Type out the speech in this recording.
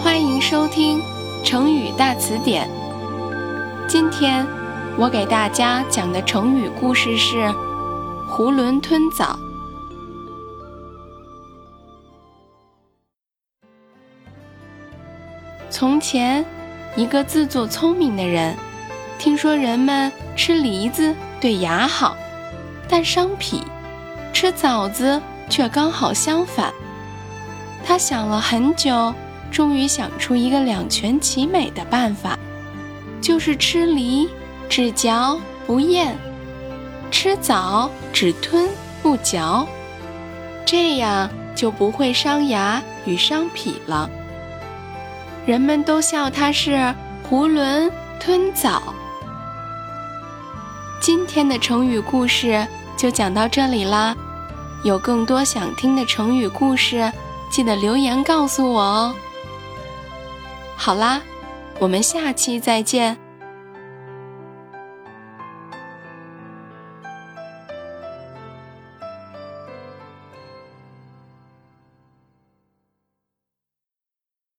欢迎收听成语大词典。今天我给大家讲的成语故事是“囫囵吞枣”。从前，一个自作聪明的人，听说人们吃梨子对牙好，但伤脾；吃枣子却刚好相反。他想了很久，终于想出一个两全其美的办法，就是吃梨只嚼不咽，吃枣只吞不嚼，这样就不会伤牙与伤脾了。人们都笑他是囫囵吞枣。今天的成语故事就讲到这里啦，有更多想听的成语故事。记得留言告诉我哦。好啦，我们下期再见。